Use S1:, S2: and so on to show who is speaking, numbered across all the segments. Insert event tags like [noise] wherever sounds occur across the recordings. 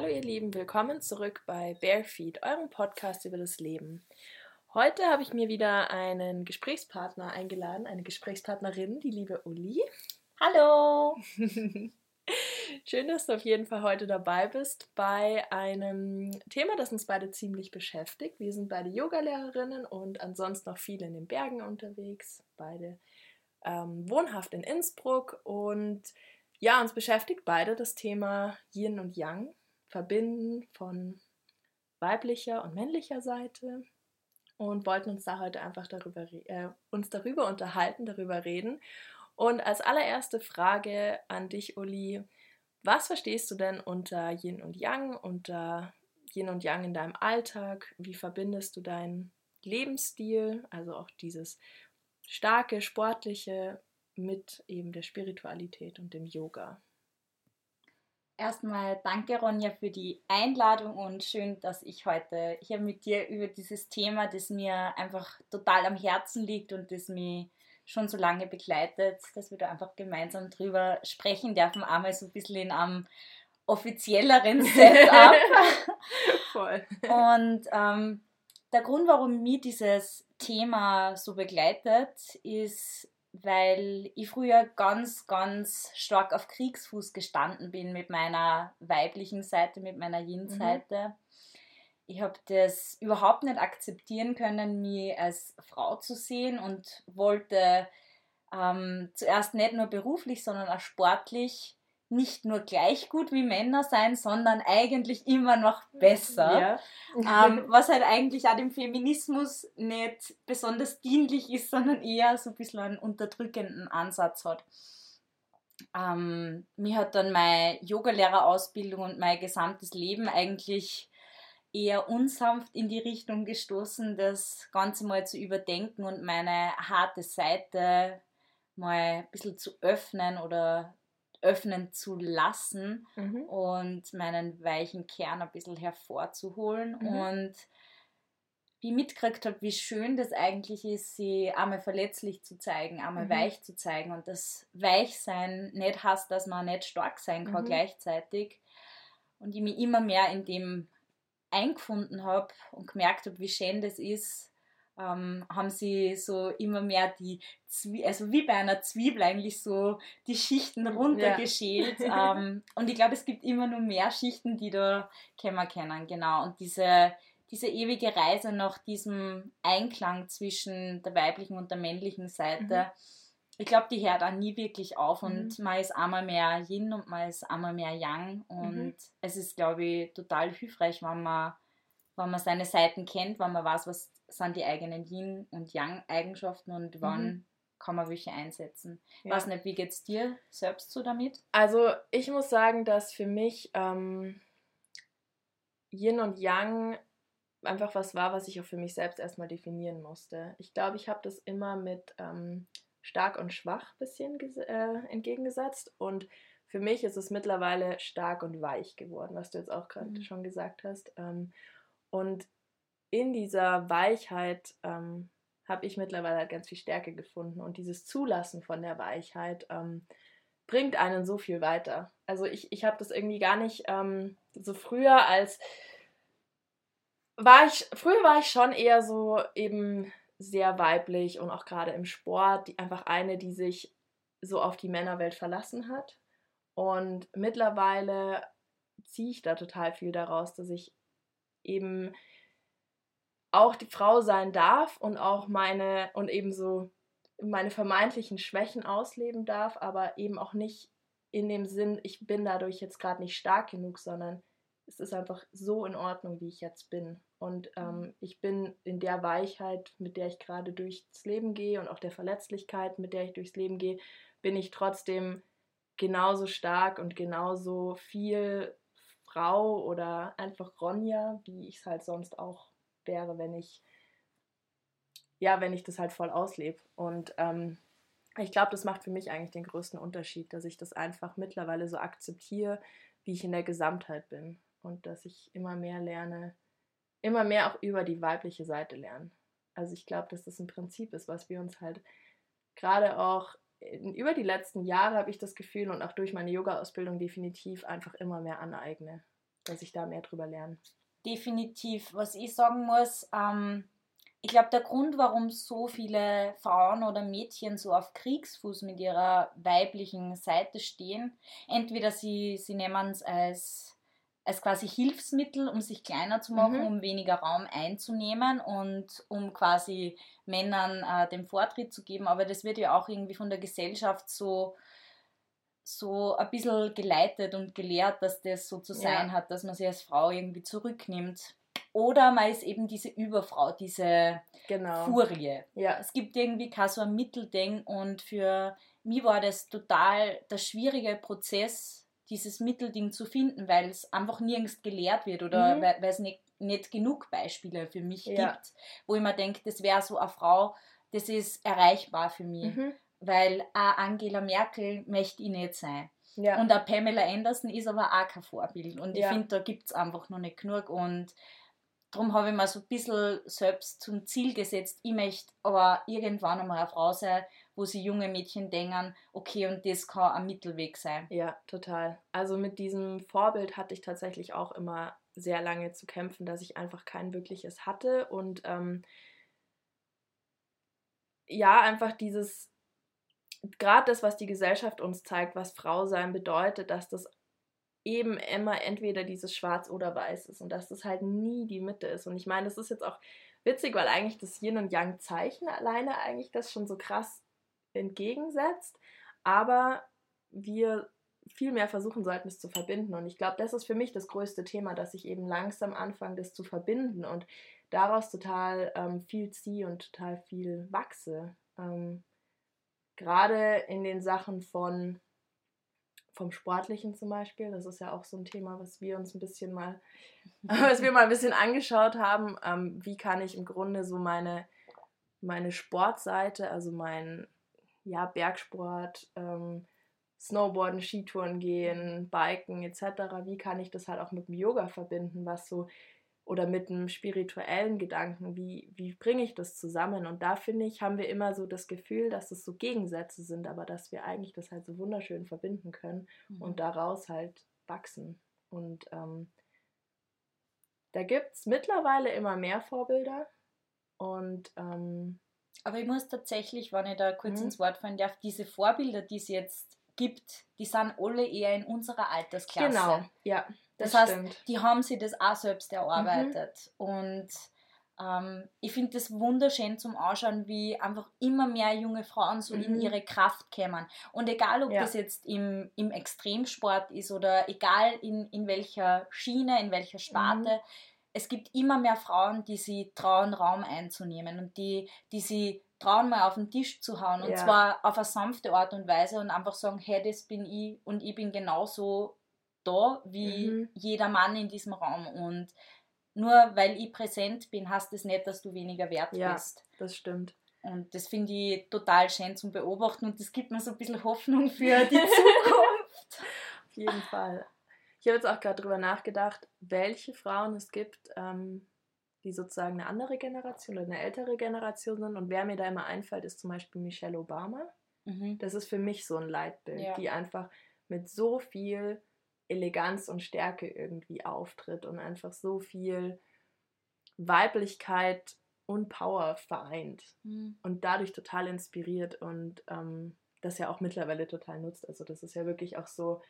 S1: Hallo ihr Lieben, willkommen zurück bei Barefeet, eurem Podcast über das Leben. Heute habe ich mir wieder einen Gesprächspartner eingeladen, eine Gesprächspartnerin, die liebe Uli.
S2: Hallo! [laughs]
S1: Schön, dass du auf jeden Fall heute dabei bist bei einem Thema, das uns beide ziemlich beschäftigt. Wir sind beide Yogalehrerinnen und ansonsten noch viele in den Bergen unterwegs, beide ähm, wohnhaft in Innsbruck und ja, uns beschäftigt beide das Thema Yin und Yang, Verbinden von weiblicher und männlicher Seite und wollten uns da heute einfach darüber, äh, uns darüber unterhalten, darüber reden. Und als allererste Frage an dich, Uli, was verstehst du denn unter Yin und Yang, unter Yin und Yang in deinem Alltag? Wie verbindest du deinen Lebensstil, also auch dieses starke, sportliche mit eben der Spiritualität und dem Yoga.
S2: Erstmal danke Ronja für die Einladung und schön, dass ich heute hier mit dir über dieses Thema, das mir einfach total am Herzen liegt und das mich schon so lange begleitet, dass wir da einfach gemeinsam drüber sprechen dürfen, einmal so ein bisschen in einem offizielleren [laughs] Setup. Voll. Und ähm, der Grund, warum mich dieses Thema so begleitet, ist weil ich früher ganz, ganz stark auf Kriegsfuß gestanden bin mit meiner weiblichen Seite, mit meiner Yin-Seite. Mhm. Ich habe das überhaupt nicht akzeptieren können, mich als Frau zu sehen und wollte ähm, zuerst nicht nur beruflich, sondern auch sportlich nicht nur gleich gut wie Männer sein, sondern eigentlich immer noch besser. Ja. ähm, [laughs] was halt eigentlich auch dem Feminismus nicht besonders dienlich ist, sondern eher so ein bisschen einen unterdrückenden Ansatz hat. Ähm, mir hat dann meine Yogalehrerausbildung und mein gesamtes Leben eigentlich eher unsanft in die Richtung gestoßen, das Ganze mal zu überdenken und meine harte Seite mal ein bisschen zu öffnen oder öffnen zu lassen mhm. und meinen weichen Kern ein bisschen hervorzuholen. Mhm. Und wie ich mitgekriegt habe, wie schön das eigentlich ist, sie einmal verletzlich zu zeigen, einmal mhm. weich zu zeigen. Und das Weichsein nicht heißt, dass man nicht stark sein kann mhm. gleichzeitig. Und ich mich immer mehr in dem eingefunden habe und gemerkt habe, wie schön das ist, ähm, haben sie so immer mehr die, Zwie also wie bei einer Zwiebel eigentlich so die Schichten runtergeschält. Ja. ähm, und ich glaube, es gibt immer nur mehr Schichten, die da kämmer kennen, genau. Und diese, diese ewige Reise nach diesem Einklang zwischen der weiblichen und der männlichen Seite, mhm. ich glaube, die hört auch nie wirklich auf und mhm. man ist einmal mehr Yin und man ist einmal mehr Yang und mhm. es ist, glaube ich, total hilfreich, wenn man, wenn man seine Seiten kennt, wenn man weiß, was sind die eigenen Yin- und Yang-Eigenschaften und wann mhm. kann man welche einsetzen. Ja. weiß nicht, wie geht es dir selbst so damit?
S1: Also ich muss sagen, dass für mich ähm, Yin und Yang einfach was war, was ich auch für mich selbst erstmal definieren musste. Ich glaube, ich habe das immer mit ähm, stark und schwach ein bisschen äh, entgegengesetzt und für mich ist es mittlerweile stark und weich geworden, was du jetzt auch gerade mhm. schon gesagt hast. Ähm, und in dieser Weichheit ähm, habe ich mittlerweile halt ganz viel Stärke gefunden. Und dieses Zulassen von der Weichheit ähm, bringt einen so viel weiter. Also ich, ich habe das irgendwie gar nicht ähm, so früher als war ich, früher war ich schon eher so eben sehr weiblich und auch gerade im Sport, die, einfach eine, die sich so auf die Männerwelt verlassen hat. Und mittlerweile ziehe ich da total viel daraus, dass ich eben auch die Frau sein darf und auch meine und eben so meine vermeintlichen Schwächen ausleben darf, aber eben auch nicht in dem Sinn, ich bin dadurch jetzt gerade nicht stark genug, sondern es ist einfach so in Ordnung, wie ich jetzt bin. Und ähm, mhm. ich bin in der Weichheit, mit der ich gerade durchs Leben gehe und auch der Verletzlichkeit, mit der ich durchs Leben gehe, bin ich trotzdem genauso stark und genauso viel Frau oder einfach Ronja, wie ich es halt sonst auch wäre, wenn ich, ja, wenn ich das halt voll auslebe. Und ähm, ich glaube, das macht für mich eigentlich den größten Unterschied, dass ich das einfach mittlerweile so akzeptiere, wie ich in der Gesamtheit bin. Und dass ich immer mehr lerne, immer mehr auch über die weibliche Seite lernen. Also ich glaube, dass das ein Prinzip ist, was wir uns halt gerade auch über die letzten Jahre habe ich das Gefühl und auch durch meine Yoga-Ausbildung definitiv einfach immer mehr aneignen. dass ich da mehr drüber lerne.
S2: Definitiv. Was ich sagen muss, ähm, ich glaube, der Grund, warum so viele Frauen oder Mädchen so auf Kriegsfuß mit ihrer weiblichen Seite stehen, entweder sie, sie nehmen es als, als quasi Hilfsmittel, um sich kleiner zu machen, mhm. um weniger Raum einzunehmen und um quasi Männern äh, den Vortritt zu geben, aber das wird ja auch irgendwie von der Gesellschaft so so ein bisschen geleitet und gelehrt, dass das so zu sein ja. hat, dass man sich als Frau irgendwie zurücknimmt. Oder man ist eben diese Überfrau, diese genau. Furie. Ja. Es gibt irgendwie kein so ein Mittelding und für mich war das total der schwierige Prozess, dieses Mittelding zu finden, weil es einfach nirgends gelehrt wird oder mhm. weil, es nicht, nicht genug Beispiele für mich ja. gibt, wo ich mir denke, das wäre so eine Frau, das ist erreichbar für mich. Mhm weil auch Angela Merkel möchte ich nicht sein. Ja. Und auch Pamela Anderson ist aber auch kein Vorbild. Und ich ja. finde, da gibt es einfach noch nicht genug. Und darum habe ich mir so ein bisschen selbst zum Ziel gesetzt, ich möchte aber irgendwann einmal eine Frau sein, wo sie junge Mädchen denken, okay, und das kann ein Mittelweg sein.
S1: Ja, total. Also mit diesem Vorbild hatte ich tatsächlich auch immer sehr lange zu kämpfen, dass ich einfach kein wirkliches hatte. Und ähm, ja, einfach dieses gerade das, was die Gesellschaft uns zeigt, was Frau sein bedeutet, dass das eben immer entweder dieses Schwarz oder Weiß ist und dass das halt nie die Mitte ist. Und ich meine, das ist jetzt auch witzig, weil eigentlich das Yin und Yang Zeichen alleine eigentlich das schon so krass entgegensetzt, aber wir viel mehr versuchen sollten, es zu verbinden. Und ich glaube, das ist für mich das größte Thema, dass ich eben langsam anfange, das zu verbinden und daraus total ähm, viel ziehe und total viel wachse. Ähm, gerade in den Sachen von vom Sportlichen zum Beispiel, das ist ja auch so ein Thema, was wir uns ein bisschen mal, [laughs] was wir mal ein bisschen angeschaut haben. Ähm, wie kann ich im Grunde so meine, meine Sportseite, also mein ja, Bergsport, ähm, Snowboarden, Skitouren gehen, Biken etc., wie kann ich das halt auch mit dem Yoga verbinden, was so oder mit einem spirituellen Gedanken, wie, wie bringe ich das zusammen? Und da finde ich, haben wir immer so das Gefühl, dass es so Gegensätze sind, aber dass wir eigentlich das halt so wunderschön verbinden können mhm. und daraus halt wachsen. Und ähm, da gibt es mittlerweile immer mehr Vorbilder. Und ähm,
S2: aber ich muss tatsächlich, wenn ich da kurz mhm. ins Wort fallen darf, diese Vorbilder, die es jetzt gibt, die sind alle eher in unserer Altersklasse. Genau, ja. Das, das heißt, stimmt. die haben sich das auch selbst erarbeitet. Mhm. Und ähm, ich finde das wunderschön zum Anschauen, wie einfach immer mehr junge Frauen so mhm. in ihre Kraft kommen. Und egal, ob ja. das jetzt im, im Extremsport ist oder egal in, in welcher Schiene, in welcher Sparte, mhm. es gibt immer mehr Frauen, die sie trauen, Raum einzunehmen und die, die sie trauen, mal auf den Tisch zu hauen. Und ja. zwar auf eine sanfte Art und Weise und einfach sagen, hey, das bin ich und ich bin genauso da wie mhm. jeder Mann in diesem Raum. Und nur weil ich präsent bin, heißt das nicht, dass du weniger wert
S1: ja,
S2: bist.
S1: Das stimmt.
S2: Und das finde ich total schön zum Beobachten und das gibt mir so ein bisschen Hoffnung für [laughs] die Zukunft.
S1: Auf jeden Fall. Ich habe jetzt auch gerade darüber nachgedacht, welche Frauen es gibt, ähm, die sozusagen eine andere Generation oder eine ältere Generation sind. Und wer mir da immer einfällt, ist zum Beispiel Michelle Obama. Mhm. Das ist für mich so ein Leitbild, ja. die einfach mit so viel Eleganz und Stärke irgendwie auftritt und einfach so viel Weiblichkeit und Power vereint mhm. und dadurch total inspiriert und ähm, das ja auch mittlerweile total nutzt. Also das ist ja wirklich auch so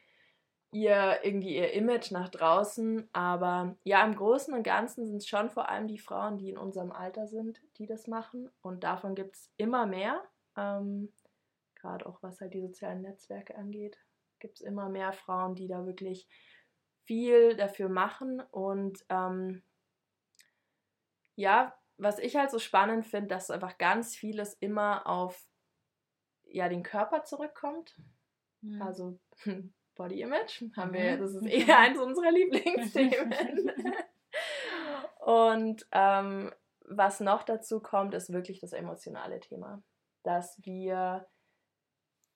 S1: ihr irgendwie ihr Image nach draußen. Aber ja, im Großen und Ganzen sind es schon vor allem die Frauen, die in unserem Alter sind, die das machen. Und davon gibt es immer mehr. Ähm, Gerade auch was halt die sozialen Netzwerke angeht gibt es immer mehr Frauen, die da wirklich viel dafür machen. Und ähm, ja, was ich halt so spannend finde, dass einfach ganz vieles immer auf ja, den Körper zurückkommt. Mhm. Also [laughs] Body Image haben wir, mhm. das ist eher eins unserer Lieblingsthemen. [laughs] Und ähm, was noch dazu kommt, ist wirklich das emotionale Thema. Dass wir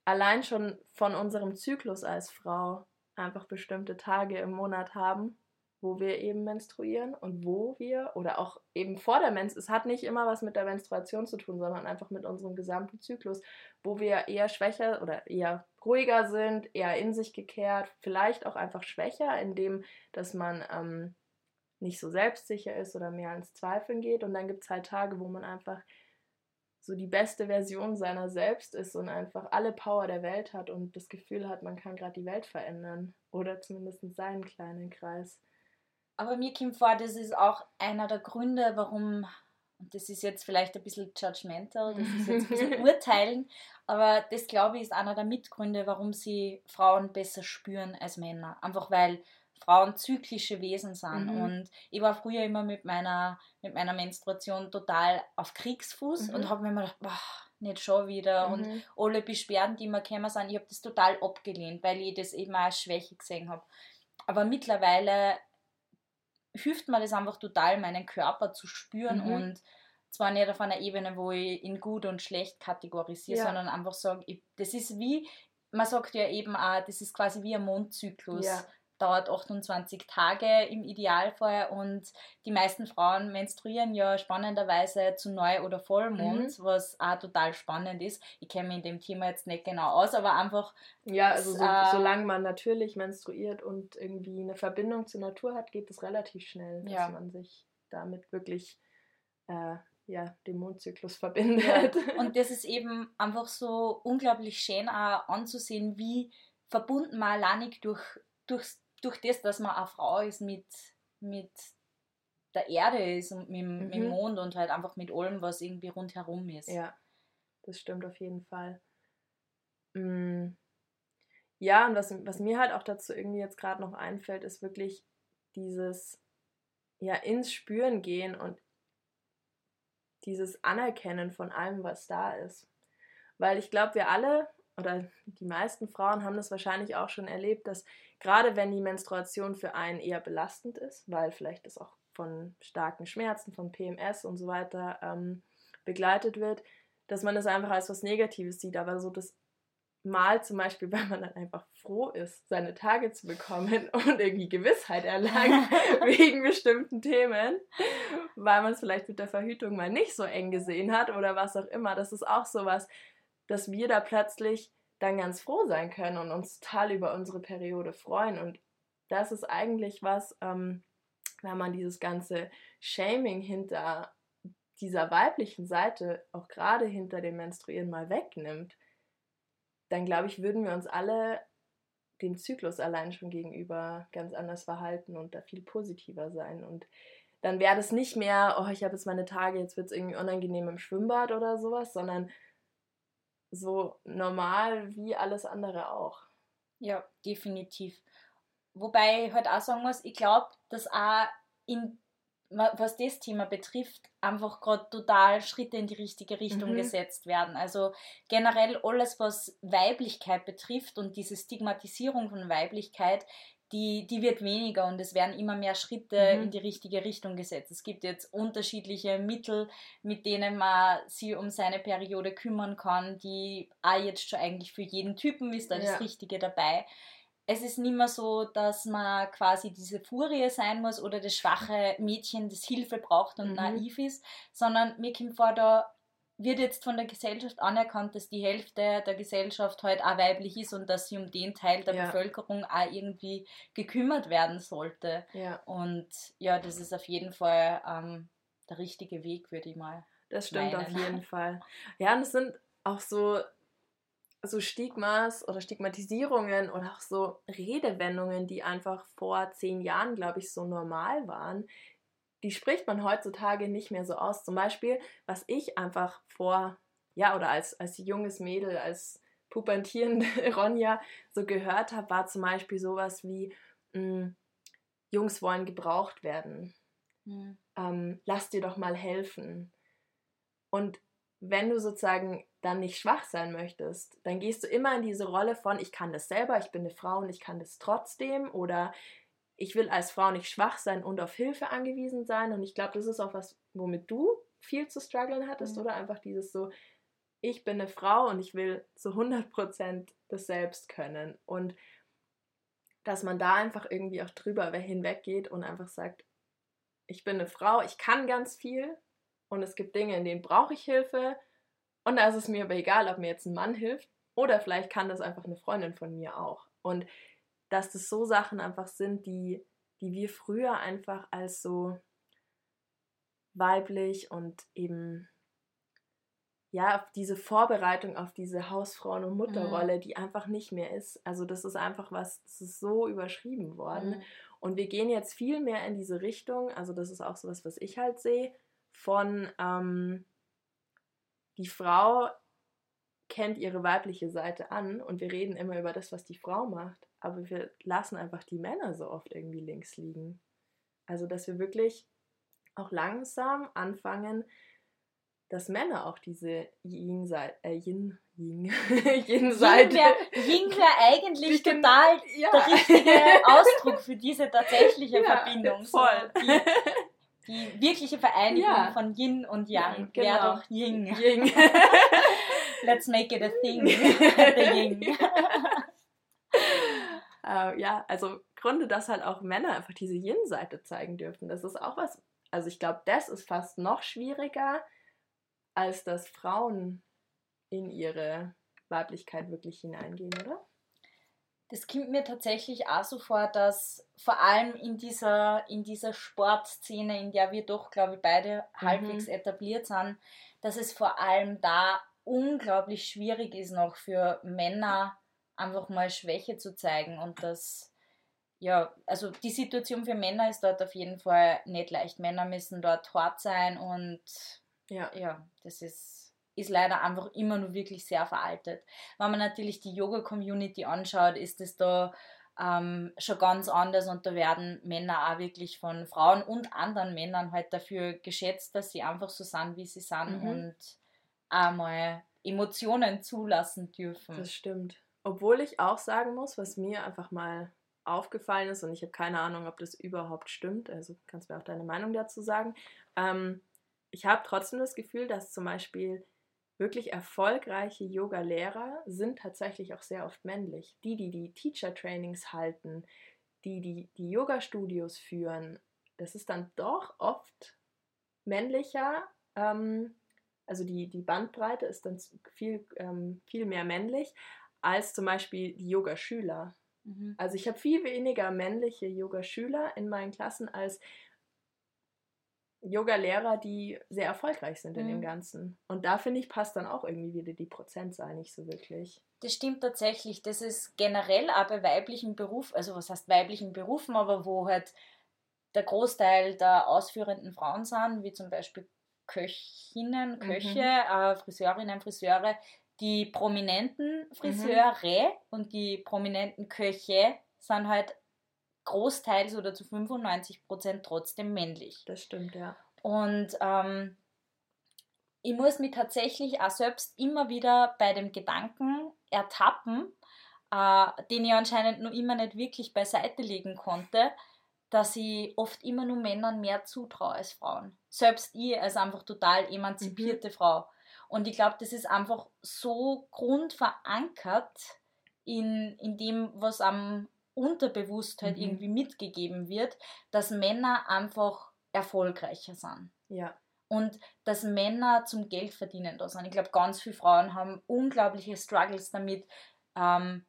S1: allein schon von unserem Zyklus als Frau einfach bestimmte Tage im Monat haben, wo wir eben menstruieren und wo wir oder auch eben vor der Menstruation, es hat nicht immer was mit der Menstruation zu tun, sondern einfach mit unserem gesamten Zyklus, wo wir eher schwächer oder eher ruhiger sind, eher in sich gekehrt, vielleicht auch einfach schwächer, indem dass man ähm, nicht so selbstsicher ist oder mehr ans Zweifeln geht. Und dann gibt es halt Tage, wo man einfach so die beste Version seiner selbst ist und einfach alle Power der Welt hat und das Gefühl hat, man kann gerade die Welt verändern oder zumindest seinen kleinen Kreis.
S2: Aber mir kommt vor, das ist auch einer der Gründe, warum, und das ist jetzt vielleicht ein bisschen judgmental, das ist jetzt ein bisschen [laughs] urteilen, aber das glaube ich ist einer der Mitgründe, warum sie Frauen besser spüren als Männer. Einfach weil Frauen zyklische Wesen sind. Mhm. Und ich war früher immer mit meiner, mit meiner Menstruation total auf Kriegsfuß mhm. und habe mir immer gedacht, boah, nicht schon wieder. Mhm. Und alle Beschwerden, die mir gekommen sind, ich habe das total abgelehnt, weil ich das eben als Schwäche gesehen habe. Aber mittlerweile hilft mir das einfach total, meinen Körper zu spüren mhm. und zwar nicht auf einer Ebene, wo ich ihn gut und schlecht kategorisiere, ja. sondern einfach sage, das ist wie, man sagt ja eben auch, das ist quasi wie ein Mondzyklus. Ja. Dauert 28 Tage im Idealfall und die meisten Frauen menstruieren ja spannenderweise zu Neu- oder Vollmond, mhm. was auch total spannend ist. Ich kenne mich in dem Thema jetzt nicht genau aus, aber einfach.
S1: Ja, also so, äh, solange man natürlich menstruiert und irgendwie eine Verbindung zur Natur hat, geht es relativ schnell, dass ja. man sich damit wirklich äh, ja, den Mondzyklus verbindet.
S2: Ja. [laughs] Und das ist eben einfach so unglaublich schön auch anzusehen, wie verbunden man alleinig durch, durch, durch das, dass man eine Frau ist mit, mit der Erde ist und mit, mhm. mit dem Mond und halt einfach mit allem, was irgendwie rundherum ist.
S1: Ja, das stimmt auf jeden Fall. Mm. Ja, und was, was mir halt auch dazu irgendwie jetzt gerade noch einfällt, ist wirklich dieses ja ins Spüren gehen und dieses Anerkennen von allem, was da ist. Weil ich glaube, wir alle oder die meisten Frauen haben das wahrscheinlich auch schon erlebt, dass gerade wenn die Menstruation für einen eher belastend ist, weil vielleicht das auch von starken Schmerzen, von PMS und so weiter ähm, begleitet wird, dass man das einfach als was Negatives sieht. Aber so das Mal zum Beispiel, [laughs] weil man dann einfach froh ist, seine Tage zu bekommen [laughs] und irgendwie Gewissheit erlangt [laughs] wegen bestimmten Themen, weil man es vielleicht mit der Verhütung mal nicht so eng gesehen hat oder was auch immer. Das ist auch sowas, dass wir da plötzlich dann ganz froh sein können und uns total über unsere Periode freuen. Und das ist eigentlich was, ähm, wenn man dieses ganze Shaming hinter dieser weiblichen Seite, auch gerade hinter dem Menstruieren mal wegnimmt dann glaube ich, würden wir uns alle dem Zyklus allein schon gegenüber ganz anders verhalten und da viel positiver sein. Und dann wäre das nicht mehr, oh, ich habe jetzt meine Tage, jetzt wird es irgendwie unangenehm im Schwimmbad oder sowas, sondern so normal wie alles andere auch.
S2: Ja, definitiv. Wobei ich halt auch sagen muss, ich glaube, dass auch in was das Thema betrifft, einfach gerade total Schritte in die richtige Richtung mhm. gesetzt werden. Also generell alles, was Weiblichkeit betrifft und diese Stigmatisierung von Weiblichkeit, die, die wird weniger und es werden immer mehr Schritte mhm. in die richtige Richtung gesetzt. Es gibt jetzt unterschiedliche Mittel, mit denen man sich um seine Periode kümmern kann, die auch jetzt schon eigentlich für jeden Typen ist, da ja. das Richtige dabei es ist nicht mehr so, dass man quasi diese Furie sein muss oder das schwache Mädchen, das Hilfe braucht und mhm. naiv ist, sondern mir kommt vor, da wird jetzt von der Gesellschaft anerkannt, dass die Hälfte der Gesellschaft halt auch weiblich ist und dass sie um den Teil der ja. Bevölkerung auch irgendwie gekümmert werden sollte.
S1: Ja.
S2: Und ja, das ist auf jeden Fall ähm, der richtige Weg, würde ich mal.
S1: Das stimmt meinen. auf jeden Fall. Ja, und es sind auch so so Stigmas oder Stigmatisierungen oder auch so Redewendungen, die einfach vor zehn Jahren, glaube ich, so normal waren, die spricht man heutzutage nicht mehr so aus. Zum Beispiel, was ich einfach vor, ja, oder als, als junges Mädel, als pubertierende [laughs] Ronja so gehört habe, war zum Beispiel sowas wie, mh, hm, Jungs wollen gebraucht werden. Mhm. Ähm, lass dir doch mal helfen. Und wenn du sozusagen dann nicht schwach sein möchtest, dann gehst du immer in diese Rolle von, ich kann das selber, ich bin eine Frau und ich kann das trotzdem oder ich will als Frau nicht schwach sein und auf Hilfe angewiesen sein. Und ich glaube, das ist auch was, womit du viel zu strugglen hattest, mhm. oder einfach dieses so, ich bin eine Frau und ich will zu 100% das selbst können. Und dass man da einfach irgendwie auch drüber hinweggeht und einfach sagt, ich bin eine Frau, ich kann ganz viel und es gibt Dinge, in denen brauche ich Hilfe und da ist es mir aber egal, ob mir jetzt ein Mann hilft oder vielleicht kann das einfach eine Freundin von mir auch. Und dass das so Sachen einfach sind, die, die wir früher einfach als so weiblich und eben ja, auf diese Vorbereitung auf diese Hausfrauen- und Mutterrolle, mhm. die einfach nicht mehr ist. Also das ist einfach was, das ist so überschrieben worden. Mhm. Und wir gehen jetzt viel mehr in diese Richtung, also das ist auch sowas, was ich halt sehe, von ähm, die Frau kennt ihre weibliche Seite an und wir reden immer über das, was die Frau macht, aber wir lassen einfach die Männer so oft irgendwie links liegen. Also dass wir wirklich auch langsam anfangen, dass Männer auch diese Yin-Seite, äh, Yin, Yin, Yin-Seite.
S2: Yin wäre eigentlich total ja. der richtige [laughs] Ausdruck für diese tatsächliche [laughs] ja, Verbindung. Voll. So, die, die, wirkliche Vereinigung ja. von Yin und Yang ja, wäre genau. doch Yin. Yin. [laughs] Let's make it a thing. The Yin.
S1: Uh, ja, also Gründe, dass halt auch Männer einfach diese Yin-Seite zeigen dürfen. Das ist auch was, also ich glaube, das ist fast noch schwieriger, als dass Frauen in ihre Weiblichkeit wirklich hineingehen, oder?
S2: Das kommt mir tatsächlich auch so vor, dass vor allem in dieser, in dieser Sportszene, in der wir doch, glaube ich, beide mhm. halbwegs etabliert sind, dass es vor allem da unglaublich schwierig ist, noch für Männer einfach mal Schwäche zu zeigen und dass ja, also die Situation für Männer ist dort auf jeden Fall nicht leicht. Männer müssen dort hart sein und ja, ja das ist, ist leider einfach immer nur wirklich sehr veraltet. Wenn man natürlich die Yoga-Community anschaut, ist es da ähm, schon ganz anders und da werden Männer auch wirklich von Frauen und anderen Männern halt dafür geschätzt, dass sie einfach so sind, wie sie sind mhm. und einmal Emotionen zulassen dürfen.
S1: Das stimmt. Obwohl ich auch sagen muss, was mir einfach mal aufgefallen ist, und ich habe keine Ahnung, ob das überhaupt stimmt, also kannst du mir auch deine Meinung dazu sagen. Ähm, ich habe trotzdem das Gefühl, dass zum Beispiel wirklich erfolgreiche Yoga-Lehrer sind tatsächlich auch sehr oft männlich. Die, die die Teacher-Trainings halten, die die, die Yoga-Studios führen, das ist dann doch oft männlicher. Ähm, also die, die Bandbreite ist dann viel, ähm, viel mehr männlich als zum Beispiel die Yoga-Schüler. Mhm. Also ich habe viel weniger männliche Yoga-Schüler in meinen Klassen als Yoga-Lehrer, die sehr erfolgreich sind in dem mhm. Ganzen. Und da finde ich, passt dann auch irgendwie wieder die Prozentzahl nicht so wirklich.
S2: Das stimmt tatsächlich. Das ist generell auch bei weiblichen Berufen, also was heißt weiblichen Berufen, aber wo halt der Großteil der ausführenden Frauen sind, wie zum Beispiel Köchinnen, Köche, mhm. äh, Friseurinnen, Friseure, die prominenten Friseure mhm. und die prominenten Köche sind halt großteils oder zu 95 Prozent trotzdem männlich.
S1: Das stimmt, ja.
S2: Und ähm, ich muss mich tatsächlich auch selbst immer wieder bei dem Gedanken ertappen, äh, den ich anscheinend noch immer nicht wirklich beiseite legen konnte, dass ich oft immer nur Männern mehr zutraue als Frauen. Selbst ich als einfach total emanzipierte mhm. Frau. Und ich glaube, das ist einfach so grundverankert in, in dem, was am unterbewusst halt mhm. irgendwie mitgegeben wird, dass Männer einfach erfolgreicher sind.
S1: Ja.
S2: Und dass Männer zum Geld verdienen da sind. Ich glaube, ganz viele Frauen haben unglaubliche Struggles damit, ähm,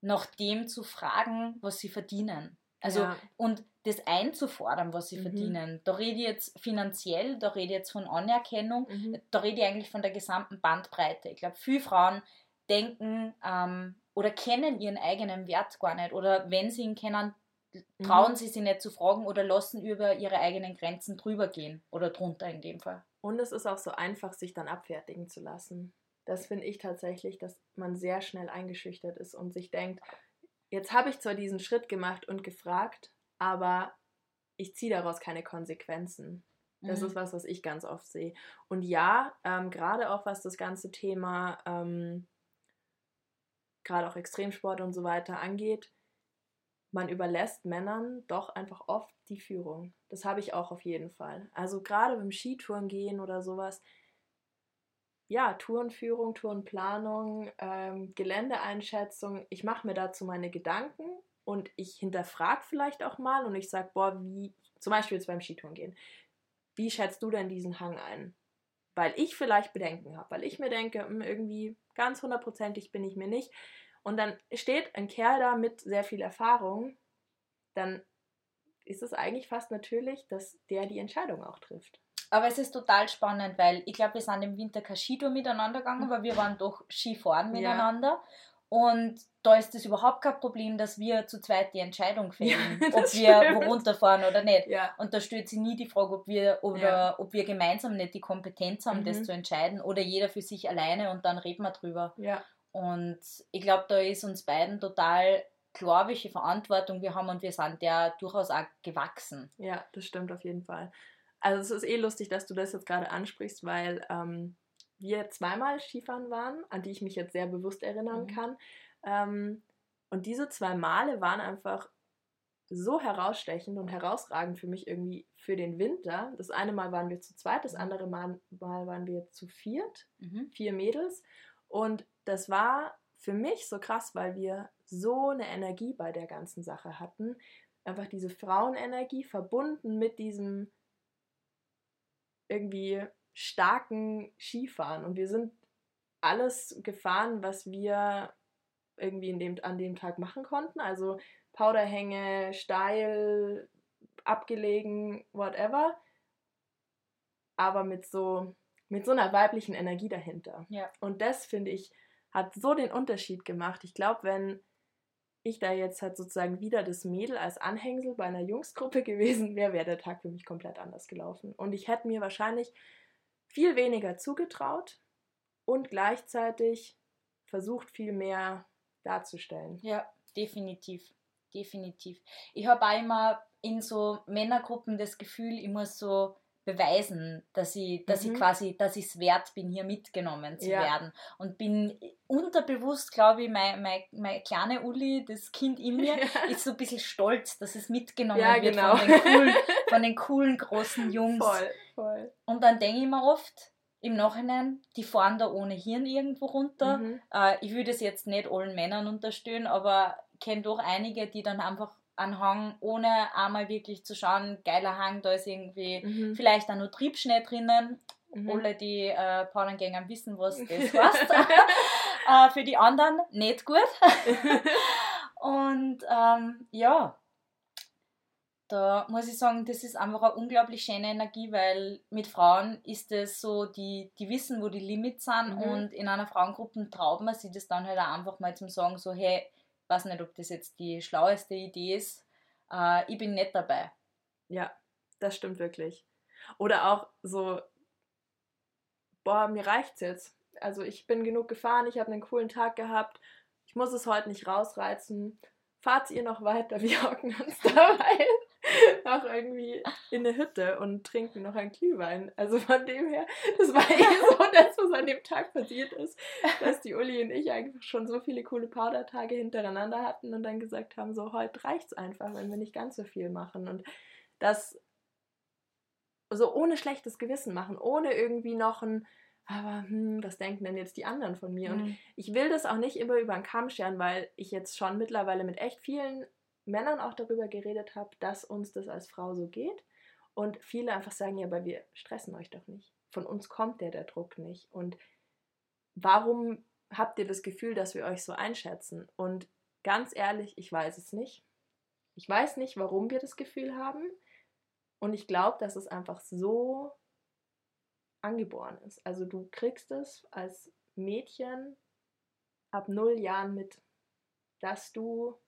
S2: nach dem zu fragen, was sie verdienen. Also, ja. und das einzufordern, was sie mhm. verdienen. Da rede ich jetzt finanziell, da rede ich jetzt von Anerkennung, mhm. da rede ich eigentlich von der gesamten Bandbreite. Ich glaube, viele Frauen denken, ähm, oder kennen ihren eigenen Wert gar nicht. Oder wenn sie ihn kennen, trauen mhm. sie sich nicht zu fragen oder lassen über ihre eigenen Grenzen drüber gehen oder drunter in dem Fall.
S1: Und es ist auch so einfach, sich dann abfertigen zu lassen. Das finde ich tatsächlich, dass man sehr schnell eingeschüchtert ist und sich denkt, jetzt habe ich zwar diesen Schritt gemacht und gefragt, aber ich ziehe daraus keine Konsequenzen. Das mhm. ist was, was ich ganz oft sehe. Und ja, ähm, gerade auch was das ganze Thema ähm, gerade auch Extremsport und so weiter angeht, man überlässt Männern doch einfach oft die Führung. Das habe ich auch auf jeden Fall. Also gerade beim Skitouren gehen oder sowas, ja, Tourenführung, Tourenplanung, ähm, Geländeeinschätzung, ich mache mir dazu meine Gedanken und ich hinterfrage vielleicht auch mal und ich sage, boah, wie, zum Beispiel jetzt beim Skitouren gehen, wie schätzt du denn diesen Hang ein? Weil ich vielleicht Bedenken habe, weil ich mir denke, hm, irgendwie ganz hundertprozentig bin ich mir nicht. Und dann steht ein Kerl da mit sehr viel Erfahrung, dann ist es eigentlich fast natürlich, dass der die Entscheidung auch trifft.
S2: Aber es ist total spannend, weil ich glaube, wir sind im Winter kein Skitour miteinander gegangen, weil wir waren doch Skifahren miteinander. Ja. Und da ist es überhaupt kein Problem, dass wir zu zweit die Entscheidung fällen, ja, [laughs] ob wir wo runterfahren oder nicht. Ja. Und da stellt sich nie die Frage, ob wir oder ja. ob wir gemeinsam nicht die Kompetenz haben, mhm. das zu entscheiden, oder jeder für sich alleine und dann reden wir drüber. Und ich glaube, da ist uns beiden total klar, welche Verantwortung wir haben und wir sind ja durchaus auch gewachsen.
S1: Ja, das stimmt auf jeden Fall. Also es ist eh lustig, dass du das jetzt gerade ansprichst, weil ähm, wir zweimal Skifahren waren, an die ich mich jetzt sehr bewusst erinnern mhm. kann. Ähm, und diese zwei Male waren einfach so herausstechend und herausragend für mich irgendwie für den Winter. Das eine Mal waren wir zu zweit, das mhm. andere Mal, Mal waren wir zu viert, mhm. vier Mädels. Und das war für mich so krass, weil wir so eine Energie bei der ganzen Sache hatten. Einfach diese Frauenenergie verbunden mit diesem irgendwie starken Skifahren. Und wir sind alles gefahren, was wir irgendwie dem, an dem Tag machen konnten. Also Powderhänge, steil, abgelegen, whatever. Aber mit so, mit so einer weiblichen Energie dahinter. Ja. Und das, finde ich, hat so den Unterschied gemacht. Ich glaube, wenn ich da jetzt halt sozusagen wieder das Mädel als Anhängsel bei einer Jungsgruppe [laughs] gewesen wäre, wäre der Tag für mich komplett anders gelaufen. Und ich hätte mir wahrscheinlich viel weniger zugetraut und gleichzeitig versucht, viel mehr darzustellen.
S2: Ja, definitiv. Definitiv. Ich habe immer in so Männergruppen das Gefühl, ich muss so beweisen, dass ich, dass mhm. ich quasi, dass ich es wert bin, hier mitgenommen zu ja. werden. Und bin unterbewusst, glaube ich, meine mein, mein kleine Uli, das Kind in mir, [laughs] ja. ist so ein bisschen stolz, dass es mitgenommen ja, wird genau. von, den coolen, [laughs] von den coolen großen Jungs. Voll, voll. Und dann denke ich mir oft, im Nachhinein, die fahren da ohne Hirn irgendwo runter. Mhm. Äh, ich würde es jetzt nicht allen Männern unterstellen, aber kenne doch einige, die dann einfach einen Hang, ohne einmal wirklich zu schauen, geiler Hang, da ist irgendwie mhm. vielleicht auch nur Triebschnee drinnen. Mhm. Alle, die äh, Paulengänger wissen, was das [laughs] heißt. [laughs] äh, für die anderen nicht gut. [laughs] Und ähm, ja, da muss ich sagen, das ist einfach eine unglaublich schöne Energie, weil mit Frauen ist es so, die, die wissen, wo die Limits sind mhm. und in einer Frauengruppe traut man sich das dann halt auch einfach mal zum sagen, so hey, weiß nicht, ob das jetzt die schlaueste Idee ist, äh, ich bin nicht dabei.
S1: Ja, das stimmt wirklich. Oder auch so, boah, mir reicht's jetzt. Also ich bin genug gefahren, ich habe einen coolen Tag gehabt, ich muss es heute nicht rausreizen. Fahrt ihr noch weiter, [laughs] wir hocken uns dabei auch irgendwie in der Hütte und trinken noch ein Glühwein. Also von dem her, das war eh so [laughs] das, was an dem Tag passiert ist, dass die Uli und ich eigentlich schon so viele coole Powder-Tage hintereinander hatten und dann gesagt haben, so heute reicht's einfach, wenn wir nicht ganz so viel machen. Und das so ohne schlechtes Gewissen machen, ohne irgendwie noch ein aber hm, was denken denn jetzt die anderen von mir? Mhm. Und ich will das auch nicht immer über den Kamm scheren, weil ich jetzt schon mittlerweile mit echt vielen Männern auch darüber geredet habe, dass uns das als Frau so geht. Und viele einfach sagen, ja, aber wir stressen euch doch nicht. Von uns kommt der, der Druck nicht. Und warum habt ihr das Gefühl, dass wir euch so einschätzen? Und ganz ehrlich, ich weiß es nicht. Ich weiß nicht, warum wir das Gefühl haben. Und ich glaube, dass es einfach so angeboren ist. Also du kriegst es als Mädchen ab null Jahren mit, dass du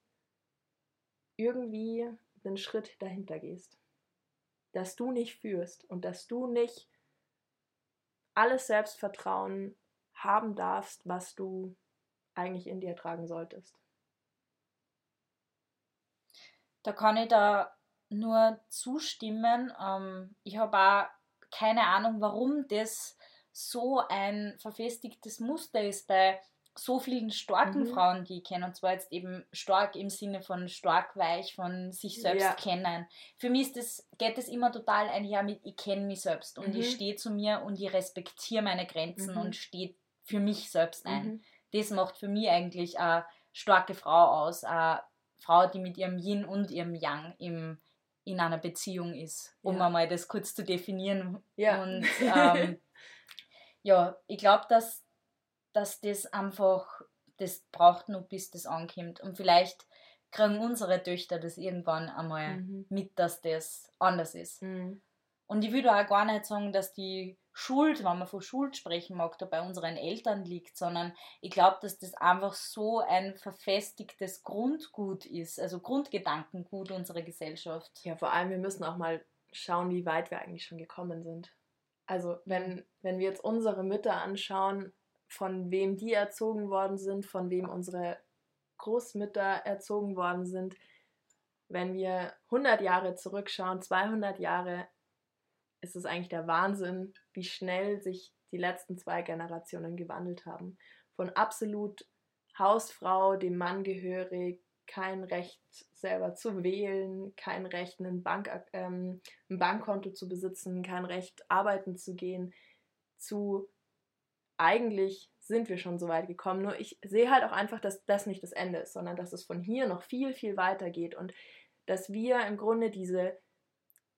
S1: irgendwie einen Schritt dahinter gehst. Dass du nicht führst und dass du nicht alles Selbstvertrauen haben darfst, was du eigentlich in dir tragen solltest.
S2: Da kann ich da nur zustimmen. Ähm, ich habe auch keine Ahnung, warum das so ein verfestigtes Muster ist bei so vielen starken mhm. Frauen, die ich kenne, und zwar jetzt eben stark im Sinne von stark weich, von sich selbst ja. kennen. Für mich ist das, geht es immer total einher mit, ich kenne mich selbst und mhm. ich stehe zu mir und ich respektiere meine Grenzen mhm. und stehe für mich selbst ein. Mhm. Das macht für mich eigentlich eine starke Frau aus, eine Frau, die mit ihrem Yin und ihrem Yang im, in einer Beziehung ist, um
S1: Ja.
S2: einmal das kurz zu definieren.
S1: Ja.
S2: Und [laughs] ähm, ja, ich glaube, dass, dass das einfach, das braucht nur, bis das ankommt. Und vielleicht kriegen unsere Töchter das irgendwann einmal
S1: Mhm.
S2: mit, dass das anders ist.
S1: Mhm.
S2: Und ich würde auch gar nicht sagen, dass die Schuld, wenn man von Schuld sprechen mag, da bei unseren Eltern liegt, sondern ich glaube, dass das einfach so ein verfestigtes Grundgut ist, also Grundgedankengut unserer Gesellschaft.
S1: Ja, vor allem, wir müssen auch mal schauen, wie weit wir eigentlich schon gekommen sind. Also, wenn, wenn wir jetzt unsere Mütter anschauen, von wem die erzogen worden sind, von wem unsere Großmütter erzogen worden sind, wenn wir 100 Jahre zurückschauen, 200 Jahre, ist es eigentlich der Wahnsinn, wie schnell sich die letzten zwei Generationen gewandelt haben. Von absolut Hausfrau, dem Mann gehörig, kein Recht selber zu wählen, kein Recht, einen Bank, ähm, ein Bankkonto zu besitzen, kein Recht, arbeiten zu gehen, zu eigentlich sind wir schon so weit gekommen. Nur ich sehe halt auch einfach, dass das nicht das Ende ist, sondern dass es von hier noch viel, viel weiter geht und dass wir im Grunde diese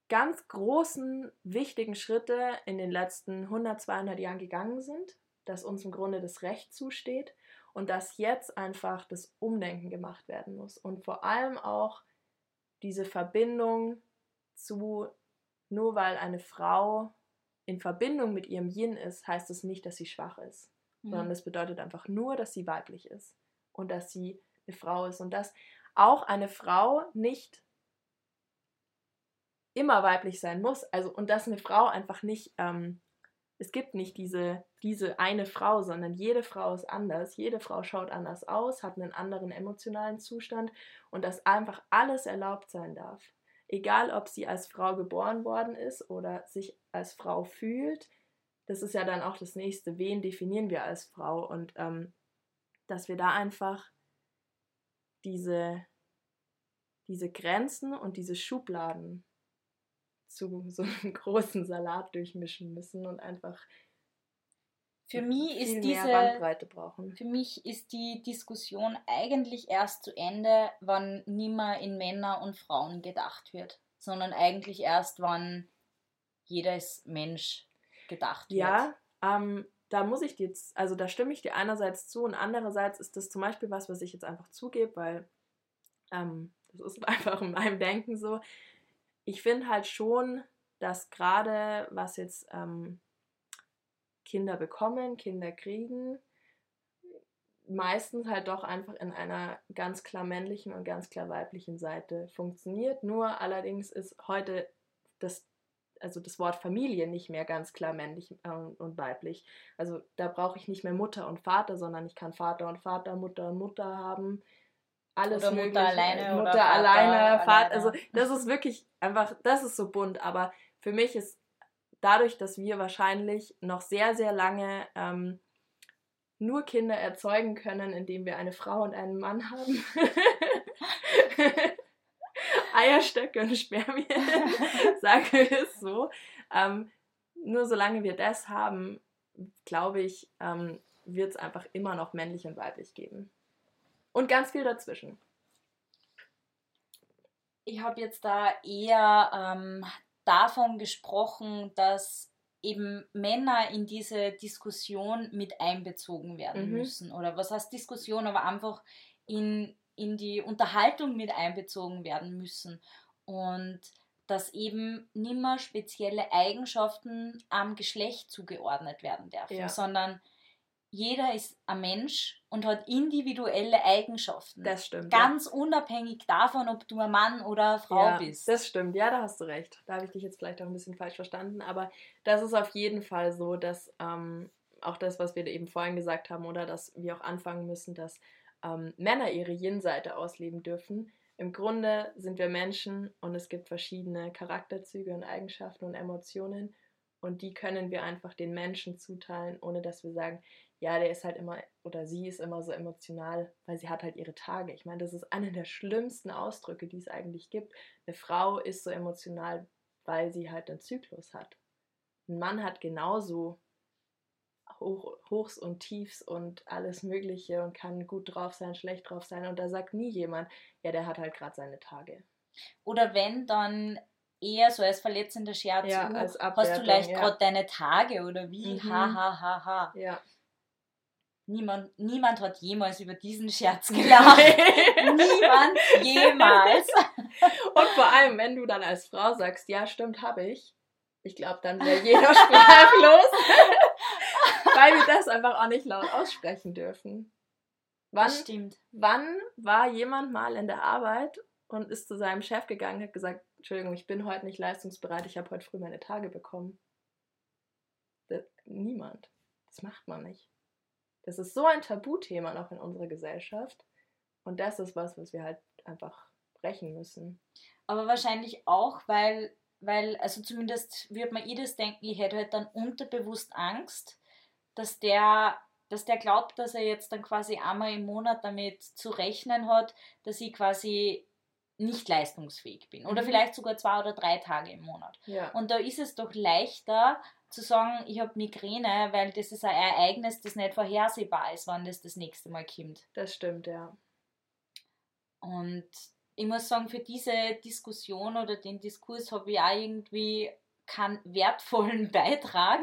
S1: ganz großen, wichtigen Schritte in den letzten 100, 200 Jahren gegangen sind, dass uns im Grunde das Recht zusteht und dass jetzt einfach das Umdenken gemacht werden muss und vor allem auch diese Verbindung zu, nur weil eine Frau in Verbindung mit ihrem Yin ist, heißt es nicht, dass sie schwach ist, sondern
S2: Mhm.
S1: das bedeutet einfach nur, dass sie weiblich ist und dass sie eine Frau ist und dass auch eine Frau nicht immer weiblich sein muss. Also und dass eine Frau einfach nicht, ähm, es gibt nicht diese, diese eine Frau, sondern jede Frau ist anders. Jede Frau schaut anders aus, hat einen anderen emotionalen Zustand und dass einfach alles erlaubt sein darf. Egal, ob sie als Frau geboren worden ist oder sich als Frau fühlt, das ist ja dann auch das nächste. Wen definieren wir als Frau? Und ähm, dass wir da einfach diese, diese Grenzen und diese Schubladen zu so einem [laughs] großen Salat durchmischen müssen und einfach
S2: Für mich ist diese. Für mich ist die Diskussion eigentlich erst zu Ende, wann nimmer in Männer und Frauen gedacht wird, sondern eigentlich erst, wann jedes Mensch gedacht wird.
S1: Ja, ähm, da muss ich jetzt, also da stimme ich dir einerseits zu und andererseits ist das zum Beispiel was, was ich jetzt einfach zugebe, weil ähm, das ist [laughs] einfach in meinem Denken so. Ich finde halt schon, dass gerade was jetzt ähm, Kinder bekommen, Kinder kriegen, meistens halt doch einfach in einer ganz klar männlichen und ganz klar weiblichen Seite funktioniert. Nur allerdings ist heute das, also das Wort Familie nicht mehr ganz klar männlich äh, und weiblich. Also da brauche ich nicht mehr Mutter und Vater, sondern ich kann Vater und Vater, Mutter und Mutter haben. Alles
S2: Oder Mutter alleine
S1: Mutter
S2: oder Vater
S1: alleine, Vater.
S2: alleine.
S1: Also das ist wirklich einfach, das ist so bunt. Aber für mich ist dadurch, dass wir wahrscheinlich noch sehr, sehr lange ähm, nur Kinder erzeugen können, indem wir eine Frau und einen Mann haben. [laughs] Eierstöcke und Spermien, [laughs] sagen wir es so. Ähm, nur solange wir das haben, glaube ich, ähm, wird es einfach immer noch männlich und weiblich geben. Und ganz viel dazwischen.
S2: Ich habe jetzt da eher ähm, davon gesprochen, dass eben Männer in diese Diskussion mit einbezogen werden
S1: Mhm.
S2: müssen. Oder was heißt Diskussion, aber einfach in, in die Unterhaltung mit einbezogen werden müssen. Und dass eben nimmer spezielle Eigenschaften am Geschlecht zugeordnet werden dürfen,
S1: Ja.
S2: sondern jeder ist ein Mensch und hat individuelle Eigenschaften.
S1: Das stimmt.
S2: Ganz unabhängig davon, ob du ein Mann oder eine Frau
S1: ja,
S2: bist.
S1: Das stimmt, ja, da hast du recht. Da habe ich dich jetzt vielleicht auch ein bisschen falsch verstanden, aber das ist auf jeden Fall so, dass ähm, auch das, was wir eben vorhin gesagt haben, oder dass wir auch anfangen müssen, dass ähm, Männer ihre Yin-Seite ausleben dürfen. Im Grunde sind wir Menschen und es gibt verschiedene Charakterzüge und Eigenschaften und Emotionen und die können wir einfach den Menschen zuteilen, ohne dass wir sagen, ja, der ist halt immer oder sie ist immer so emotional, weil sie hat halt ihre Tage. Ich meine, das ist einer der schlimmsten Ausdrücke, die es eigentlich gibt. Eine Frau ist so emotional, weil sie halt einen Zyklus hat. Ein Mann hat genauso Hoch, Hochs und Tiefs und alles Mögliche und kann gut drauf sein, schlecht drauf sein. Und da sagt nie jemand, ja, der hat halt gerade seine Tage.
S2: Oder wenn, dann eher so als verletzender Scherz.
S1: Ja, als
S2: hast du vielleicht
S1: ja.
S2: gerade deine Tage oder wie?
S1: Mhm.
S2: Ha, ha, ha, ha.
S1: Ja.
S2: Niemand, niemand hat jemals über diesen Scherz [laughs] gelacht. niemand jemals.
S1: Und vor allem, wenn du dann als Frau sagst, ja, stimmt, habe ich, ich glaube, dann wäre jeder sprachlos, [laughs] weil wir das einfach auch nicht laut aussprechen dürfen. Wann,
S2: Das stimmt.
S1: wann war jemand mal in der Arbeit und ist zu seinem Chef gegangen und hat gesagt, Entschuldigung, ich bin heute nicht leistungsbereit, ich habe heute früh meine Tage bekommen. Das, niemand. Das macht man nicht. Das ist so ein Tabuthema noch in unserer Gesellschaft. Und das ist was, was wir halt einfach brechen müssen.
S2: Aber wahrscheinlich auch, weil, weil, also zumindest würde man jedes denken, ich hätte halt dann unterbewusst Angst, dass der, dass der glaubt, dass er jetzt dann quasi einmal im Monat damit zu rechnen hat, dass ich quasi nicht leistungsfähig bin. Oder
S1: Mhm.
S2: vielleicht sogar zwei oder drei Tage im Monat.
S1: Ja.
S2: Und da ist es doch leichter zu sagen, ich habe Migräne, weil das ist ein Ereignis, das nicht vorhersehbar ist, wann das das nächste Mal kommt.
S1: Das stimmt, ja.
S2: Und ich muss sagen, für diese Diskussion oder den Diskurs habe ich auch irgendwie keinen wertvollen [laughs] Beitrag,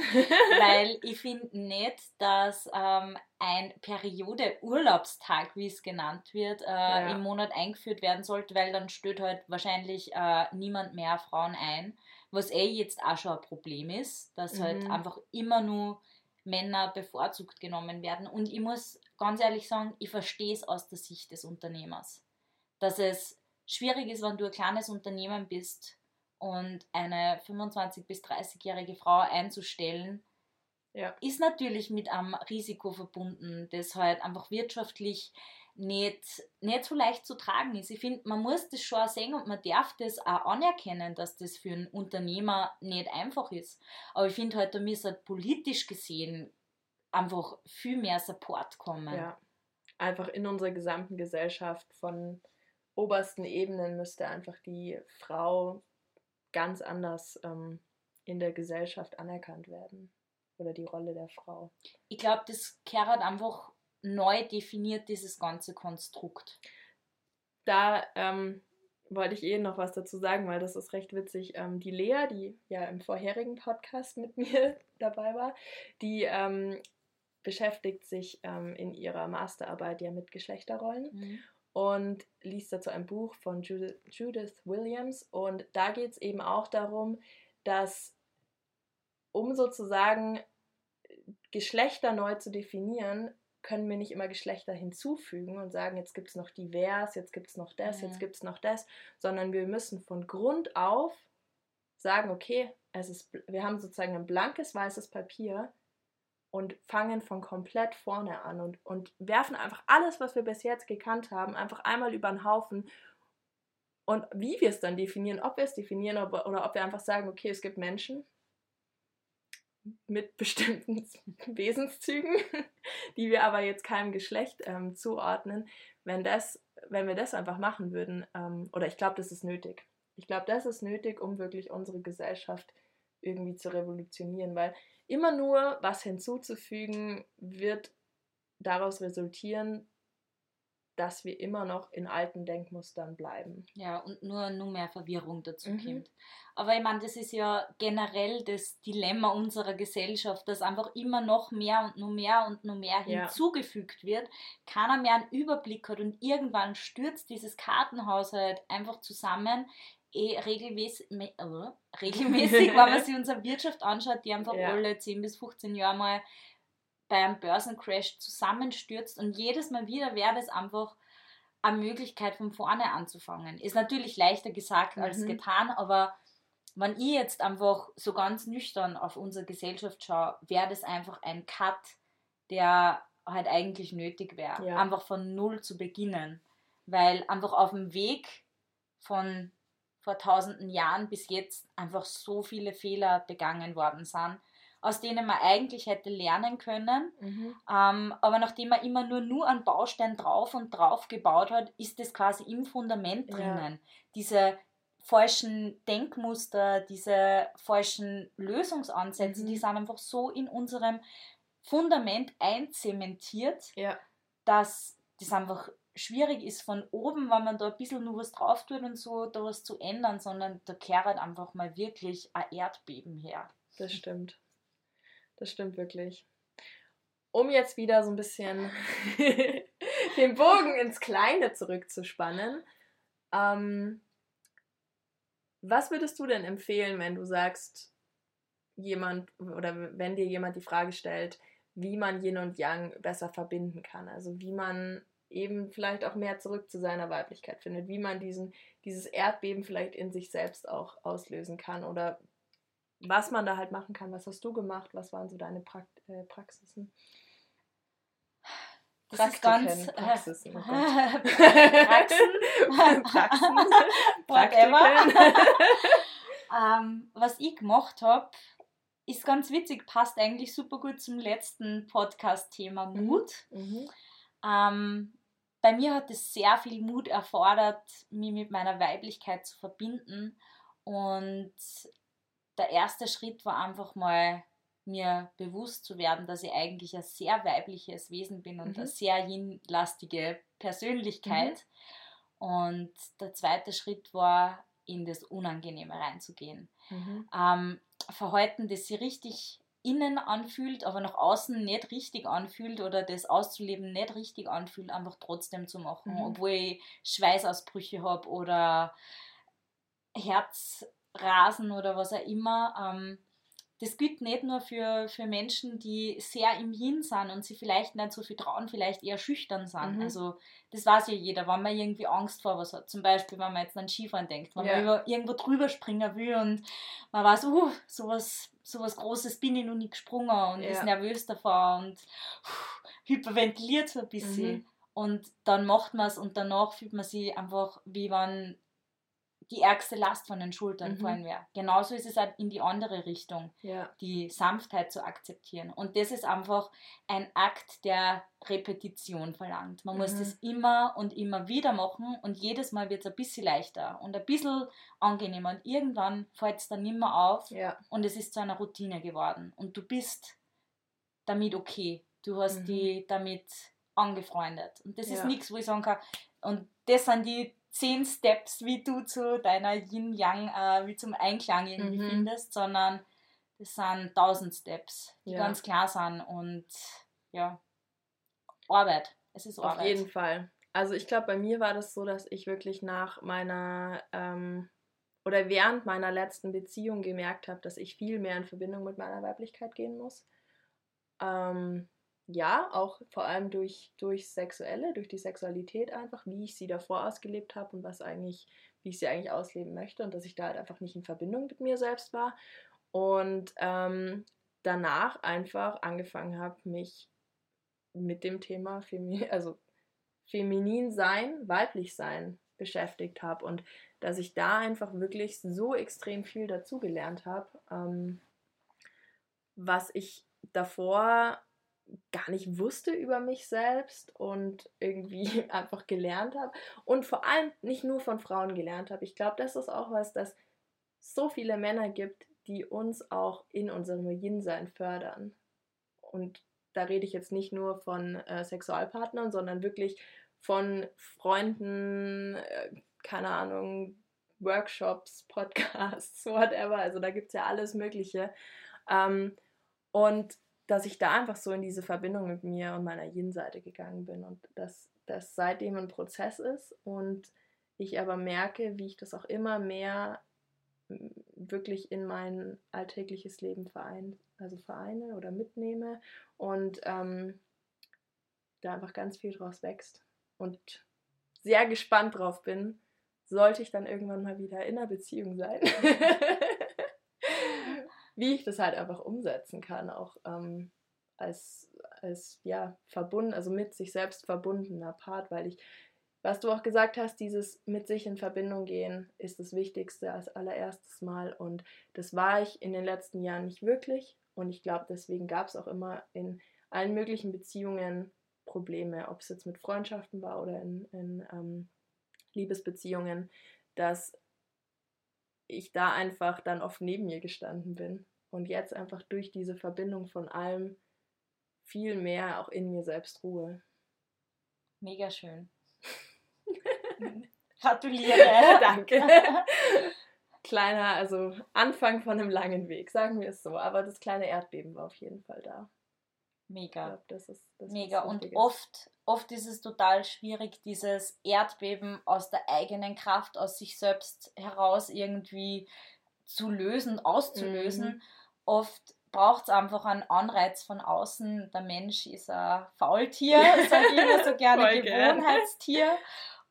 S2: weil ich finde nicht, dass ähm, ein Periode-Urlaubstag, wie es genannt wird, äh,
S1: Ja.
S2: im Monat eingeführt werden sollte, weil dann stellt halt wahrscheinlich äh, niemand mehr Frauen ein, was eh jetzt auch schon ein Problem ist, dass halt
S1: Mhm.
S2: einfach immer nur Männer bevorzugt genommen werden. Und ich muss ganz ehrlich sagen, ich verstehe es aus der Sicht des Unternehmers dass es schwierig ist, wenn du ein kleines Unternehmen bist und eine 25- bis 30-jährige Frau einzustellen,
S1: Ja.
S2: ist natürlich mit einem Risiko verbunden, das halt einfach wirtschaftlich nicht, nicht so leicht zu tragen ist. Ich finde, man muss das schon sehen und man darf das auch anerkennen, dass das für einen Unternehmer nicht einfach ist. Aber ich finde halt, da müsste halt politisch gesehen einfach viel mehr Support kommen.
S1: Ja. Einfach in unserer gesamten Gesellschaft von obersten Ebenen müsste einfach die Frau ganz anders ähm, in der Gesellschaft anerkannt werden. Oder die Rolle der Frau.
S2: ich glaube, das Kerat einfach neu definiert, dieses ganze Konstrukt.
S1: Da ähm, wollte ich eh noch was dazu sagen, weil das ist recht witzig. Ähm, die Lea, die ja im vorherigen Podcast mit [laughs] mir dabei war, die ähm, beschäftigt sich ähm, in ihrer Masterarbeit ja mit Geschlechterrollen. Und liest dazu ein Buch von Judith, Williams. Und da geht es eben auch darum, dass um sozusagen Geschlechter neu zu definieren, können wir nicht immer Geschlechter hinzufügen und sagen, jetzt gibt es noch divers, jetzt gibt es noch das,
S2: Mhm.
S1: jetzt gibt es noch das, sondern wir müssen von Grund auf sagen, okay, es ist, wir haben sozusagen ein blankes weißes Papier und fangen von komplett vorne an und, und werfen einfach alles, was wir bis jetzt gekannt haben, einfach einmal über den Haufen. Und wie wir es dann definieren, ob wir es definieren oder, oder ob wir einfach sagen, okay, es gibt Menschen mit bestimmten [laughs] Wesenszügen, [laughs] die wir aber jetzt keinem Geschlecht ähm, zuordnen, wenn, das, wenn wir das einfach machen würden, ähm, oder ich glaube, das ist nötig. Ich glaube, das ist nötig, um wirklich unsere Gesellschaft irgendwie zu revolutionieren, weil immer nur was hinzuzufügen wird daraus resultieren, dass wir immer noch in alten Denkmustern bleiben.
S2: Ja, und nur, nur mehr Verwirrung dazu
S1: Mhm.
S2: kommt. Aber ich meine, das ist ja generell das Dilemma unserer Gesellschaft, dass einfach immer noch mehr und nur mehr und nur mehr
S1: Ja.
S2: hinzugefügt wird, keiner mehr einen Überblick hat und irgendwann stürzt dieses Kartenhaus halt einfach zusammen. Eh regelmäßig, äh, [laughs] regelmäßig, wenn man sich unsere Wirtschaft anschaut, die einfach
S1: Ja.
S2: alle 10 bis 15 Jahre mal bei einem Börsencrash zusammenstürzt und jedes Mal wieder wäre das einfach eine Möglichkeit von vorne anzufangen. Ist natürlich leichter gesagt als
S1: Mhm.
S2: getan, aber wenn ich jetzt einfach so ganz nüchtern auf unsere Gesellschaft schaue, wäre das einfach ein Cut, der halt eigentlich nötig wäre.
S1: Ja.
S2: Einfach von Null zu beginnen. Weil einfach auf dem Weg von vor tausenden Jahren bis jetzt einfach so viele Fehler begangen worden sind, aus denen man eigentlich hätte lernen können. Ähm, aber nachdem man immer nur, nur einen Baustein drauf und drauf gebaut hat, ist das quasi im Fundament
S1: Ja.
S2: drinnen. Diese falschen Denkmuster, diese falschen Lösungsansätze,
S1: Mhm.
S2: die sind einfach so in unserem Fundament einzementiert,
S1: ja.
S2: dass das einfach schwierig ist von oben, wenn man da ein bisschen nur was drauf tut und so, da was zu ändern, sondern da kehrt einfach mal wirklich ein Erdbeben her.
S1: Das stimmt. Das stimmt wirklich. Um jetzt wieder so ein bisschen [laughs] den Bogen ins Kleine zurückzuspannen, ähm, was würdest du denn empfehlen, wenn du sagst, jemand oder wenn dir jemand die Frage stellt, wie man Yin und Yang besser verbinden kann? Also wie man eben vielleicht auch mehr zurück zu seiner Weiblichkeit findet, wie man diesen, dieses Erdbeben vielleicht in sich selbst auch auslösen kann oder was man da halt machen kann. Was hast du gemacht? Was waren so deine Prakt äh, Praxisen?
S2: Das Praktiken, ist ganz, äh,
S1: Praxisen,
S2: oh Praxen, Praxen, [laughs] [laughs] ähm, was ich gemacht habe, ist ganz witzig, passt eigentlich super gut zum letzten Podcast-Thema mhm. Mut. Mhm. Ähm, bei mir hat es sehr viel Mut erfordert, mich mit meiner Weiblichkeit zu verbinden. Und der erste Schritt war einfach mal mir bewusst zu werden, dass ich eigentlich ein sehr weibliches Wesen bin und mhm. eine sehr yin-lastige Persönlichkeit. Mhm. Und der zweite Schritt war, in das Unangenehme reinzugehen. Mhm. Ähm, Verhalten, das sich richtig innen anfühlt, aber nach außen nicht richtig anfühlt oder das auszuleben nicht richtig anfühlt, einfach trotzdem zu machen, mhm. obwohl ich Schweißausbrüche habe oder Herzrasen oder was auch immer. Ähm, das gilt nicht nur für, für Menschen, die sehr im Yin sind und sie vielleicht nicht so viel trauen, vielleicht eher schüchtern sind. Mhm. Also das weiß ja jeder, wenn man irgendwie Angst vor was hat. Zum Beispiel, wenn man jetzt an Skifahren denkt, wenn ja. man über, irgendwo drüber springen will und man weiß, uh, sowas, sowas Großes bin ich noch nicht gesprungen und ja. ist nervös davor und uh, hyperventiliert so ein bisschen. Mhm. Und dann macht man es und danach fühlt man sich einfach, wie wenn die ärgste Last von den Schultern mhm. fallen wäre. Genauso ist es halt in die andere Richtung,
S1: ja.
S2: die Sanftheit zu akzeptieren. Und das ist einfach ein Akt, der Repetition verlangt. Man mhm. muss das immer und immer wieder machen und jedes Mal wird es ein bisschen leichter und ein bisschen angenehmer. Und irgendwann fällt es dann nicht mehr auf
S1: ja.
S2: und es ist zu einer Routine geworden. Und du bist damit okay. Du hast mhm. die damit angefreundet. Und das ja. ist nichts, wo ich sagen kann, und das sind die zehn Steps, wie du zu deiner Yin-Yang, äh, wie zum Einklang irgendwie mhm. findest, sondern das sind tausend Steps, die ja. ganz klar sind und ja, Arbeit. Es ist Arbeit.
S1: Auf jeden Fall. Also ich glaube, bei mir war das so, dass ich wirklich nach meiner ähm, oder während meiner letzten Beziehung gemerkt habe, dass ich viel mehr in Verbindung mit meiner Weiblichkeit gehen muss. Ähm, ja, auch vor allem durch, durch Sexuelle, durch die Sexualität einfach, wie ich sie davor ausgelebt habe und was eigentlich, wie ich sie eigentlich ausleben möchte und dass ich da halt einfach nicht in Verbindung mit mir selbst war. Und ähm, danach einfach angefangen habe, mich mit dem Thema Femi [laughs] also feminin sein, weiblich sein beschäftigt habe und dass ich da einfach wirklich so extrem viel dazugelernt habe, ähm, was ich davor gar nicht wusste über mich selbst und irgendwie [laughs] einfach gelernt habe und vor allem nicht nur von Frauen gelernt habe. Ich glaube, das ist auch was, dass so viele Männer gibt, die uns auch in unserem Yin-Sein fördern. Und da rede ich jetzt nicht nur von äh, Sexualpartnern, sondern wirklich von Freunden, äh, keine Ahnung, Workshops, Podcasts, [laughs] whatever. Also da gibt es ja alles Mögliche. Ähm, und dass ich da einfach so in diese Verbindung mit mir und meiner Yin-Seite gegangen bin und dass das seitdem ein Prozess ist und ich aber merke, wie ich das auch immer mehr wirklich in mein alltägliches Leben verein, also vereine oder mitnehme und ähm, da einfach ganz viel draus wächst und sehr gespannt drauf bin, sollte ich dann irgendwann mal wieder in einer Beziehung sein. [laughs] wie ich das halt einfach umsetzen kann, auch ähm, als, als ja, verbunden, also mit sich selbst verbundener Part, weil ich, was du auch gesagt hast, dieses mit sich in Verbindung gehen ist das Wichtigste als allererstes Mal und das war ich in den letzten Jahren nicht wirklich und ich glaube, deswegen gab es auch immer in allen möglichen Beziehungen Probleme, ob es jetzt mit Freundschaften war oder in, in ähm, Liebesbeziehungen, dass ich da einfach dann oft neben mir gestanden bin und jetzt einfach durch diese Verbindung von allem viel mehr auch in mir selbst ruhe.
S2: Mega schön. [laughs] Gratuliere. [laughs]
S1: Danke. Kleiner, also Anfang von einem langen Weg, sagen wir es so. Aber das kleine Erdbeben war auf jeden Fall da.
S2: Mega.
S1: glaub, das ist, das
S2: Mega. Und oft, oft ist es total schwierig, dieses Erdbeben aus der eigenen Kraft, aus sich selbst heraus irgendwie zu lösen, auszulösen.
S1: Mhm.
S2: Oft braucht es einfach einen Anreiz von außen. Der Mensch ist ein Faultier, [laughs] sage ich immer so gerne. Gewohnheitstier.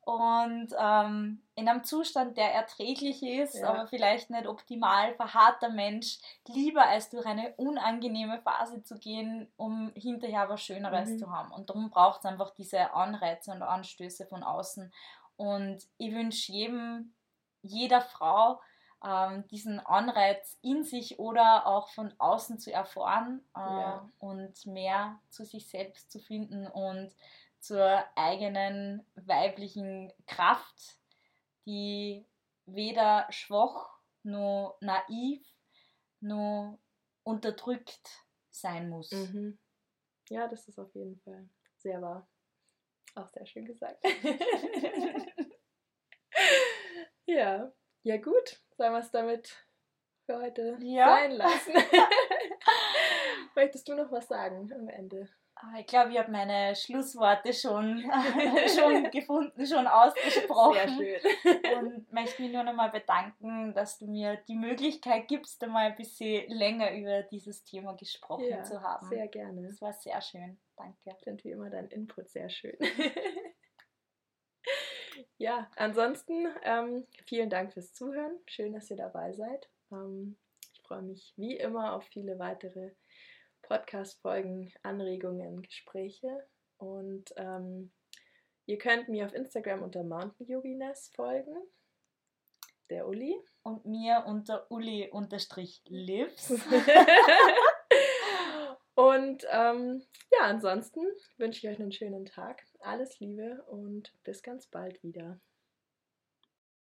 S2: Und ähm, in einem Zustand, der erträglich ist,
S1: Ja.
S2: aber vielleicht nicht optimal, verharrt der Mensch lieber, als durch eine unangenehme Phase zu gehen, um hinterher was Schöneres
S1: Mhm.
S2: zu haben. Und darum braucht es einfach diese Anreize und Anstöße von außen. Und ich wünsche jedem, jeder Frau, ähm, diesen Anreiz in sich oder auch von außen zu erfahren äh,
S1: Ja.
S2: und mehr zu sich selbst zu finden und zur eigenen weiblichen Kraft, die weder schwach noch naiv noch unterdrückt sein muss.
S1: Mhm. Ja, das ist auf jeden Fall sehr wahr. Auch sehr schön gesagt. [laughs] ja, ja gut. Sollen wir es damit für heute
S2: Ja.
S1: sein lassen? [laughs] Möchtest du noch was sagen am Ende?
S2: Ah, Ich glaube, ich habe meine Schlussworte schon, [laughs] schon gefunden, schon ausgesprochen.
S1: Sehr schön.
S2: und möchte mich nur noch mal bedanken, dass du mir die Möglichkeit gibst, einmal ein bisschen länger über dieses Thema gesprochen
S1: Ja,
S2: zu haben.
S1: sehr gerne.
S2: Das war sehr schön. Danke.
S1: Ich finde wie immer dein Input sehr schön. [laughs] ja, ansonsten ähm, vielen Dank fürs Zuhören. Schön, dass ihr dabei seid. Ähm, ich freue mich wie immer auf viele weitere Podcast-Folgen, Anregungen, Gespräche. Und ähm, ihr könnt mir auf Instagram unter Mountain Yogines folgen. Der Uli.
S2: Und mir unter Uli-Lives. [laughs]
S1: und ähm, ja, ansonsten wünsche ich euch einen schönen Tag. Alles Liebe und bis ganz bald wieder.